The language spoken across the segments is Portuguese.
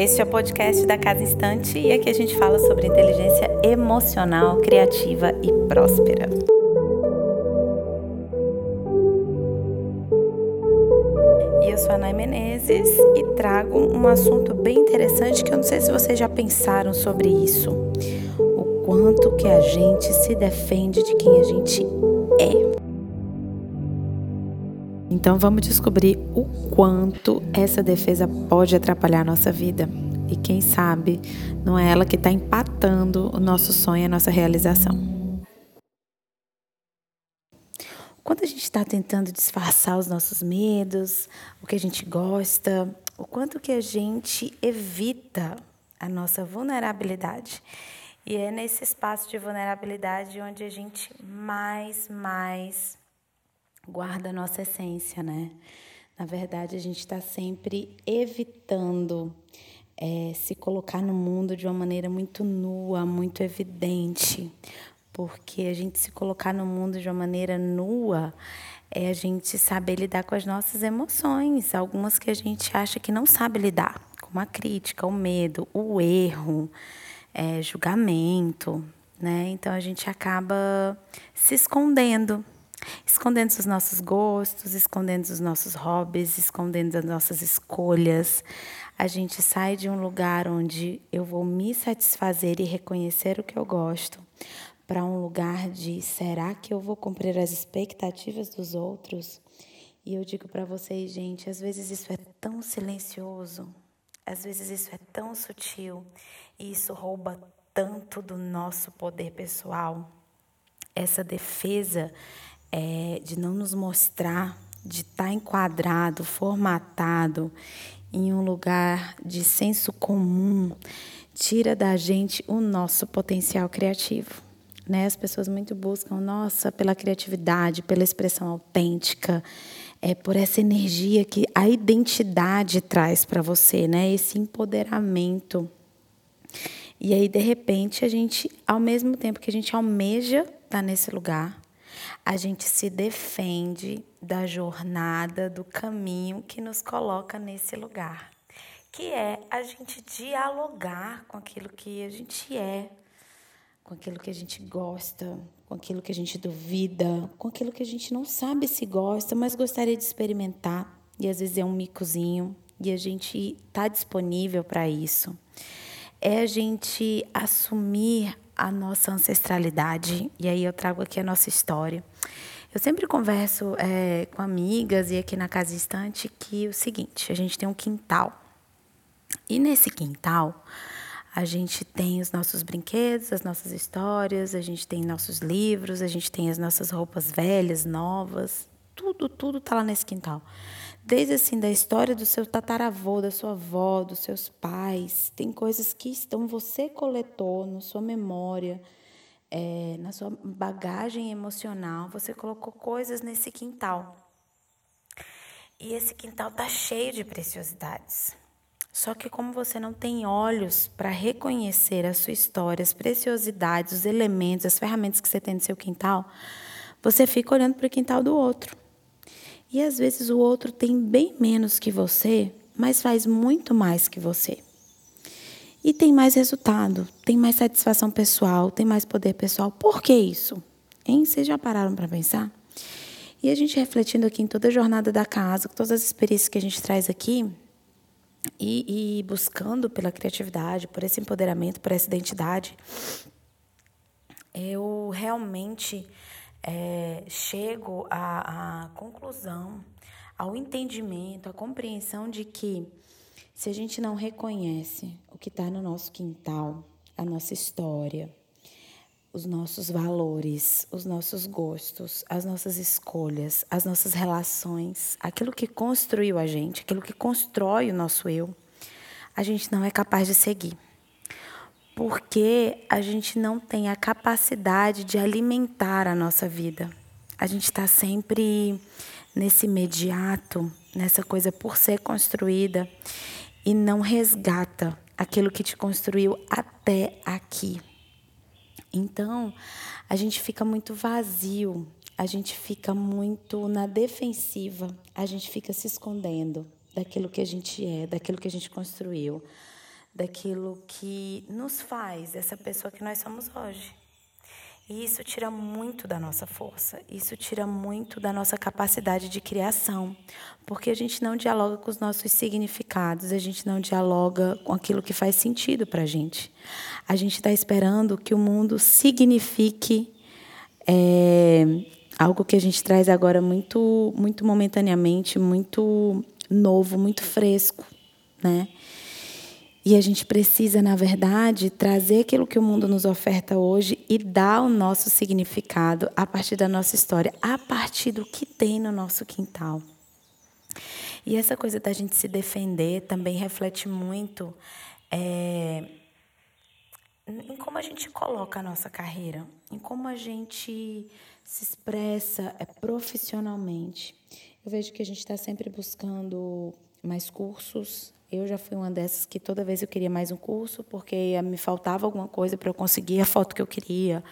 Este é o podcast da Casa Instante e aqui a gente fala sobre inteligência emocional, criativa e próspera. E eu sou a Nay Menezes e trago um assunto bem interessante que eu não sei se vocês já pensaram sobre isso. O quanto que a gente se defende de quem a gente é. Então vamos descobrir o quanto essa defesa pode atrapalhar a nossa vida. E quem sabe não é ela que está empatando o nosso sonho, a nossa realização. Quando a gente está tentando disfarçar os nossos medos, o que a gente gosta, o quanto que a gente evita a nossa vulnerabilidade. E é nesse espaço de vulnerabilidade onde a gente mais, mais guarda a nossa essência, né? Na verdade, a gente está sempre evitando é, se colocar no mundo de uma maneira muito nua, muito evidente, porque a gente se colocar no mundo de uma maneira nua é a gente saber lidar com as nossas emoções, algumas que a gente acha que não sabe lidar, como a crítica, o medo, o erro, é, julgamento, né? Então a gente acaba se escondendo escondendo os nossos gostos, escondendo os nossos hobbies, escondendo as nossas escolhas. A gente sai de um lugar onde eu vou me satisfazer e reconhecer o que eu gosto, para um lugar de será que eu vou cumprir as expectativas dos outros? E eu digo para vocês, gente, às vezes isso é tão silencioso, às vezes isso é tão sutil e isso rouba tanto do nosso poder pessoal. Essa defesa é, de não nos mostrar, de estar tá enquadrado, formatado em um lugar de senso comum, tira da gente o nosso potencial criativo. Né? As pessoas muito buscam, nossa, pela criatividade, pela expressão autêntica, é por essa energia que a identidade traz para você, né? Esse empoderamento. E aí, de repente, a gente, ao mesmo tempo que a gente almeja estar tá nesse lugar, a gente se defende da jornada, do caminho que nos coloca nesse lugar, que é a gente dialogar com aquilo que a gente é, com aquilo que a gente gosta, com aquilo que a gente duvida, com aquilo que a gente não sabe se gosta, mas gostaria de experimentar. E às vezes é um micozinho e a gente está disponível para isso. É a gente assumir a nossa ancestralidade. E aí eu trago aqui a nossa história. Eu sempre converso é, com amigas e aqui na Casa Estante que é o seguinte: a gente tem um quintal. E nesse quintal, a gente tem os nossos brinquedos, as nossas histórias, a gente tem nossos livros, a gente tem as nossas roupas velhas, novas. Tudo, tudo está lá nesse quintal desde assim da história do seu tataravô, da sua avó, dos seus pais. Tem coisas que estão você coletou na sua memória, é, na sua bagagem emocional. Você colocou coisas nesse quintal. E esse quintal tá cheio de preciosidades. Só que como você não tem olhos para reconhecer a sua história, as preciosidades, os elementos, as ferramentas que você tem no seu quintal, você fica olhando para o quintal do outro. E às vezes o outro tem bem menos que você, mas faz muito mais que você. E tem mais resultado, tem mais satisfação pessoal, tem mais poder pessoal. Por que isso? Hein? Vocês já pararam para pensar? E a gente refletindo aqui em toda a jornada da casa, com todas as experiências que a gente traz aqui, e, e buscando pela criatividade, por esse empoderamento, por essa identidade, eu realmente é, chego à, à conclusão, ao entendimento, à compreensão de que se a gente não reconhece o que está no nosso quintal, a nossa história, os nossos valores, os nossos gostos, as nossas escolhas, as nossas relações, aquilo que construiu a gente, aquilo que constrói o nosso eu, a gente não é capaz de seguir porque a gente não tem a capacidade de alimentar a nossa vida. A gente está sempre nesse imediato, nessa coisa por ser construída e não resgata aquilo que te construiu até aqui. Então, a gente fica muito vazio, a gente fica muito na defensiva, a gente fica se escondendo daquilo que a gente é, daquilo que a gente construiu daquilo que nos faz essa pessoa que nós somos hoje. E isso tira muito da nossa força, isso tira muito da nossa capacidade de criação, porque a gente não dialoga com os nossos significados, a gente não dialoga com aquilo que faz sentido para a gente. A gente está esperando que o mundo signifique é, algo que a gente traz agora muito, muito momentaneamente, muito novo, muito fresco, né? E a gente precisa, na verdade, trazer aquilo que o mundo nos oferta hoje e dar o nosso significado a partir da nossa história, a partir do que tem no nosso quintal. E essa coisa da gente se defender também reflete muito é, em como a gente coloca a nossa carreira, em como a gente se expressa é, profissionalmente. Eu vejo que a gente está sempre buscando mais cursos, eu já fui uma dessas que toda vez eu queria mais um curso, porque me faltava alguma coisa para eu conseguir a foto que eu queria,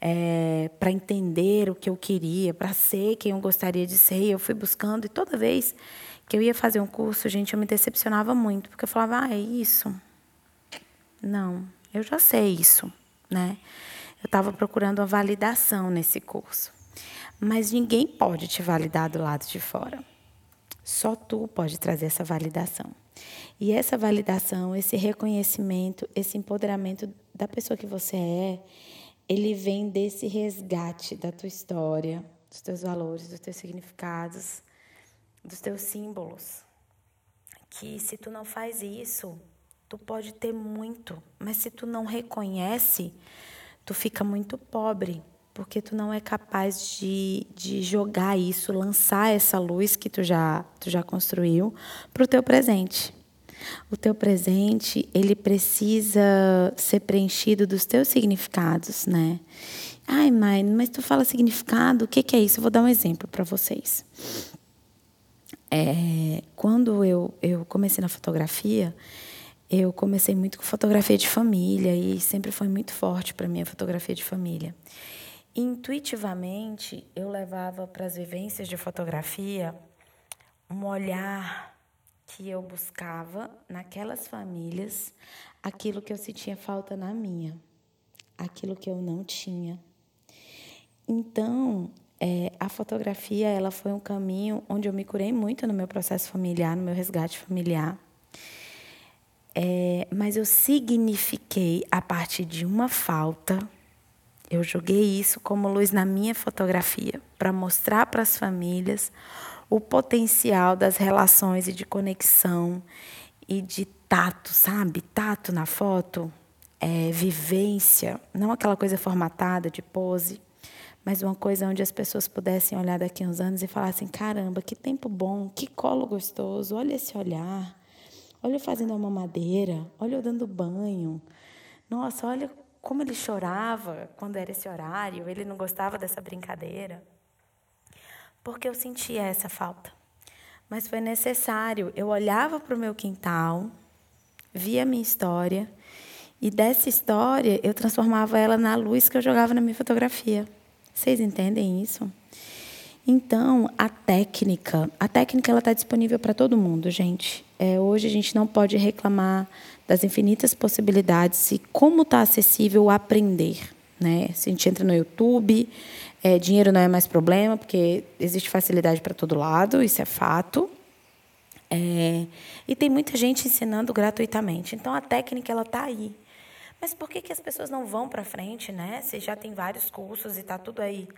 é, para entender o que eu queria, para ser quem eu gostaria de ser. E eu fui buscando, e toda vez que eu ia fazer um curso, gente, eu me decepcionava muito, porque eu falava, ah, é isso? Não, eu já sei isso, né? Eu estava procurando uma validação nesse curso. Mas ninguém pode te validar do lado de fora. Só tu pode trazer essa validação. E essa validação, esse reconhecimento, esse empoderamento da pessoa que você é, ele vem desse resgate da tua história, dos teus valores, dos teus significados, dos teus símbolos. Que se tu não faz isso, tu pode ter muito, mas se tu não reconhece, tu fica muito pobre, porque tu não é capaz de, de jogar isso, lançar essa luz que tu já, tu já construiu para o teu presente. O teu presente, ele precisa ser preenchido dos teus significados, né? Ai, mãe, mas tu fala significado, o que, que é isso? Eu vou dar um exemplo para vocês. É, quando eu, eu comecei na fotografia, eu comecei muito com fotografia de família e sempre foi muito forte para mim a fotografia de família. Intuitivamente, eu levava para as vivências de fotografia um olhar que eu buscava naquelas famílias aquilo que eu sentia falta na minha, aquilo que eu não tinha. Então, é, a fotografia ela foi um caminho onde eu me curei muito no meu processo familiar, no meu resgate familiar. É, mas eu signifiquei a partir de uma falta. Eu joguei isso como luz na minha fotografia para mostrar para as famílias o potencial das relações e de conexão e de tato, sabe? Tato na foto, é, vivência, não aquela coisa formatada de pose, mas uma coisa onde as pessoas pudessem olhar daqui a uns anos e falar assim: caramba, que tempo bom, que colo gostoso, olha esse olhar, olha eu fazendo uma mamadeira, olha eu dando banho. Nossa, olha como ele chorava quando era esse horário, ele não gostava dessa brincadeira porque eu sentia essa falta. Mas foi necessário. Eu olhava para o meu quintal, via a minha história, e dessa história eu transformava ela na luz que eu jogava na minha fotografia. Vocês entendem isso? Então, a técnica, a técnica ela está disponível para todo mundo, gente. É, hoje a gente não pode reclamar das infinitas possibilidades e como está acessível aprender. Né? Se a gente entra no YouTube, é, dinheiro não é mais problema, porque existe facilidade para todo lado, isso é fato. É, e tem muita gente ensinando gratuitamente. Então a técnica ela está aí. Mas por que, que as pessoas não vão para frente, né? Se já tem vários cursos e está tudo aí?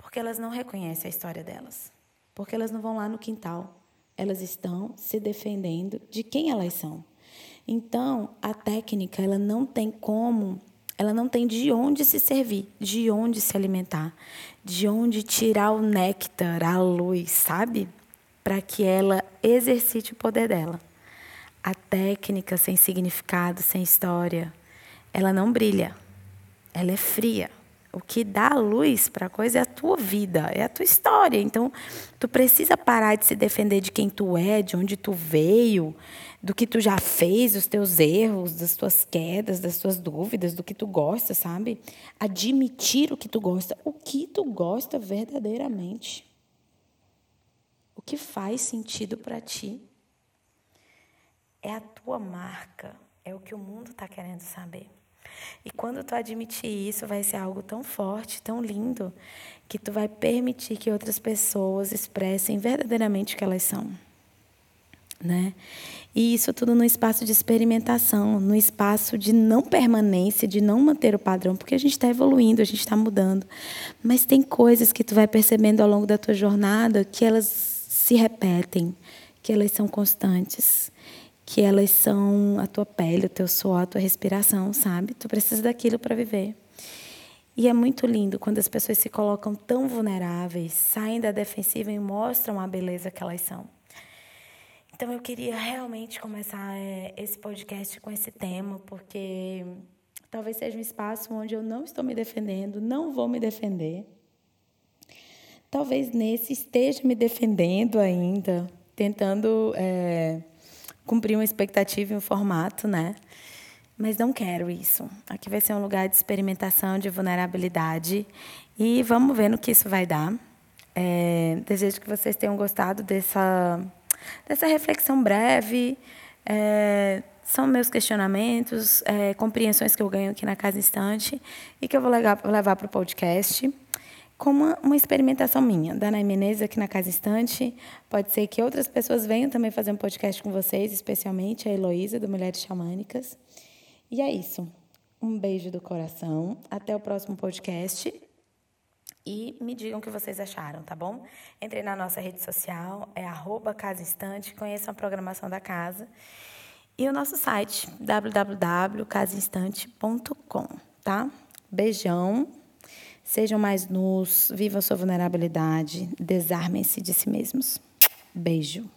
Porque elas não reconhecem a história delas. Porque elas não vão lá no quintal. Elas estão se defendendo de quem elas são. Então, a técnica ela não tem como ela não tem de onde se servir, de onde se alimentar, de onde tirar o néctar, a luz, sabe? Para que ela exercite o poder dela. A técnica sem significado, sem história, ela não brilha. Ela é fria. O que dá luz para a coisa é a tua vida, é a tua história. Então, tu precisa parar de se defender de quem tu é, de onde tu veio, do que tu já fez, dos teus erros, das tuas quedas, das tuas dúvidas, do que tu gosta, sabe? Admitir o que tu gosta, o que tu gosta verdadeiramente. O que faz sentido para ti é a tua marca, É o que o mundo está querendo saber. E quando tu admitir isso, vai ser algo tão forte, tão lindo, que tu vai permitir que outras pessoas expressem verdadeiramente o que elas são. Né? E isso tudo no espaço de experimentação, no espaço de não permanência, de não manter o padrão, porque a gente está evoluindo, a gente está mudando. Mas tem coisas que tu vai percebendo ao longo da tua jornada que elas se repetem, que elas são constantes que elas são a tua pele, o teu suor, a tua respiração, sabe? Tu precisa daquilo para viver. E é muito lindo quando as pessoas se colocam tão vulneráveis, saem da defensiva e mostram a beleza que elas são. Então eu queria realmente começar é, esse podcast com esse tema, porque talvez seja um espaço onde eu não estou me defendendo, não vou me defender. Talvez nesse esteja me defendendo ainda, tentando é, cumprir uma expectativa e um formato, né? Mas não quero isso. Aqui vai ser um lugar de experimentação, de vulnerabilidade. E vamos ver no que isso vai dar. É, desejo que vocês tenham gostado dessa, dessa reflexão breve. É, são meus questionamentos, é, compreensões que eu ganho aqui na Casa Instante e que eu vou levar, levar para o podcast como uma, experimentação minha. Da Nay Menezes aqui na Casa Instante. Pode ser que outras pessoas venham também fazer um podcast com vocês, especialmente a Heloísa, do Mulheres Xamânicas. E é isso. Um beijo do coração. Até o próximo podcast. E me digam o que vocês acharam, tá bom? Entrem na nossa rede social, é arroba Casa Instante, conheçam a programação da casa. E o nosso site, www.casainstante.com, tá? Beijão. Sejam mais nus, vivam sua vulnerabilidade, desarmem-se de si mesmos. Beijo.